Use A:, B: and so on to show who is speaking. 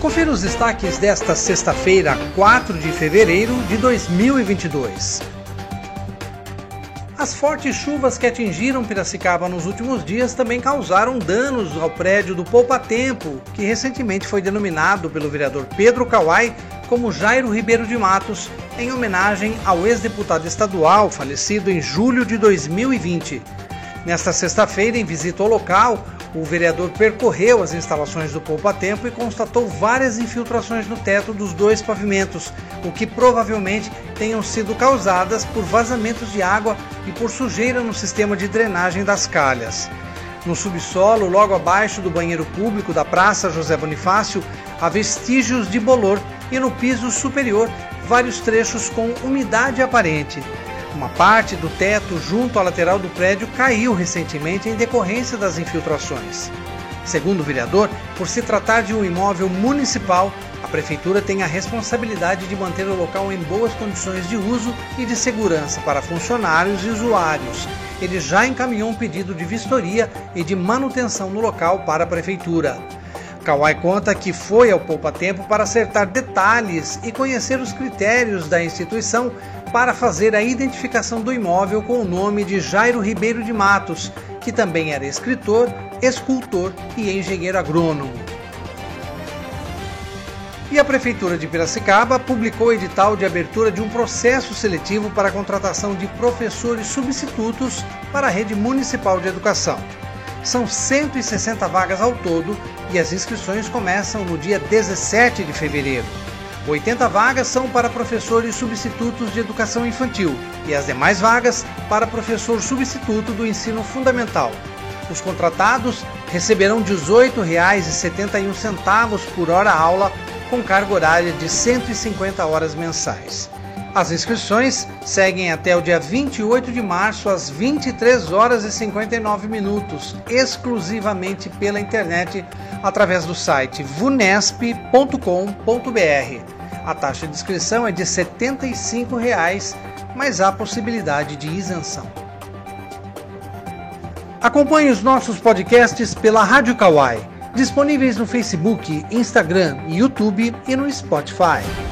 A: Confira os destaques desta sexta-feira, 4 de fevereiro de 2022. As fortes chuvas que atingiram Piracicaba nos últimos dias também causaram danos ao prédio do Poupa Tempo, que recentemente foi denominado pelo vereador Pedro Kawai como Jairo Ribeiro de Matos, em homenagem ao ex-deputado estadual falecido em julho de 2020. Nesta sexta-feira, em visita ao local, o vereador percorreu as instalações do Poupa Tempo e constatou várias infiltrações no teto dos dois pavimentos, o que provavelmente tenham sido causadas por vazamentos de água e por sujeira no sistema de drenagem das calhas. No subsolo, logo abaixo do banheiro público da Praça José Bonifácio, há vestígios de bolor e no piso superior vários trechos com umidade aparente. Uma parte do teto junto à lateral do prédio caiu recentemente em decorrência das infiltrações. Segundo o vereador, por se tratar de um imóvel municipal, a prefeitura tem a responsabilidade de manter o local em boas condições de uso e de segurança para funcionários e usuários. Ele já encaminhou um pedido de vistoria e de manutenção no local para a prefeitura. Kawai conta que foi ao Poupa Tempo para acertar detalhes e conhecer os critérios da instituição para fazer a identificação do imóvel com o nome de Jairo Ribeiro de Matos, que também era escritor, escultor e engenheiro agrônomo. E a Prefeitura de Piracicaba publicou o edital de abertura de um processo seletivo para a contratação de professores substitutos para a rede municipal de educação. São 160 vagas ao todo e as inscrições começam no dia 17 de fevereiro. 80 vagas são para professores substitutos de educação infantil e as demais vagas para professor substituto do ensino fundamental. Os contratados receberão R$ 18,71 por hora aula, com carga horária de 150 horas mensais. As inscrições seguem até o dia 28 de março às 23 horas e 59 minutos, exclusivamente pela internet através do site vunesp.com.br. A taxa de inscrição é de 75 reais, mas há possibilidade de isenção. Acompanhe os nossos podcasts pela Rádio Kawai, disponíveis no Facebook, Instagram, YouTube e no Spotify.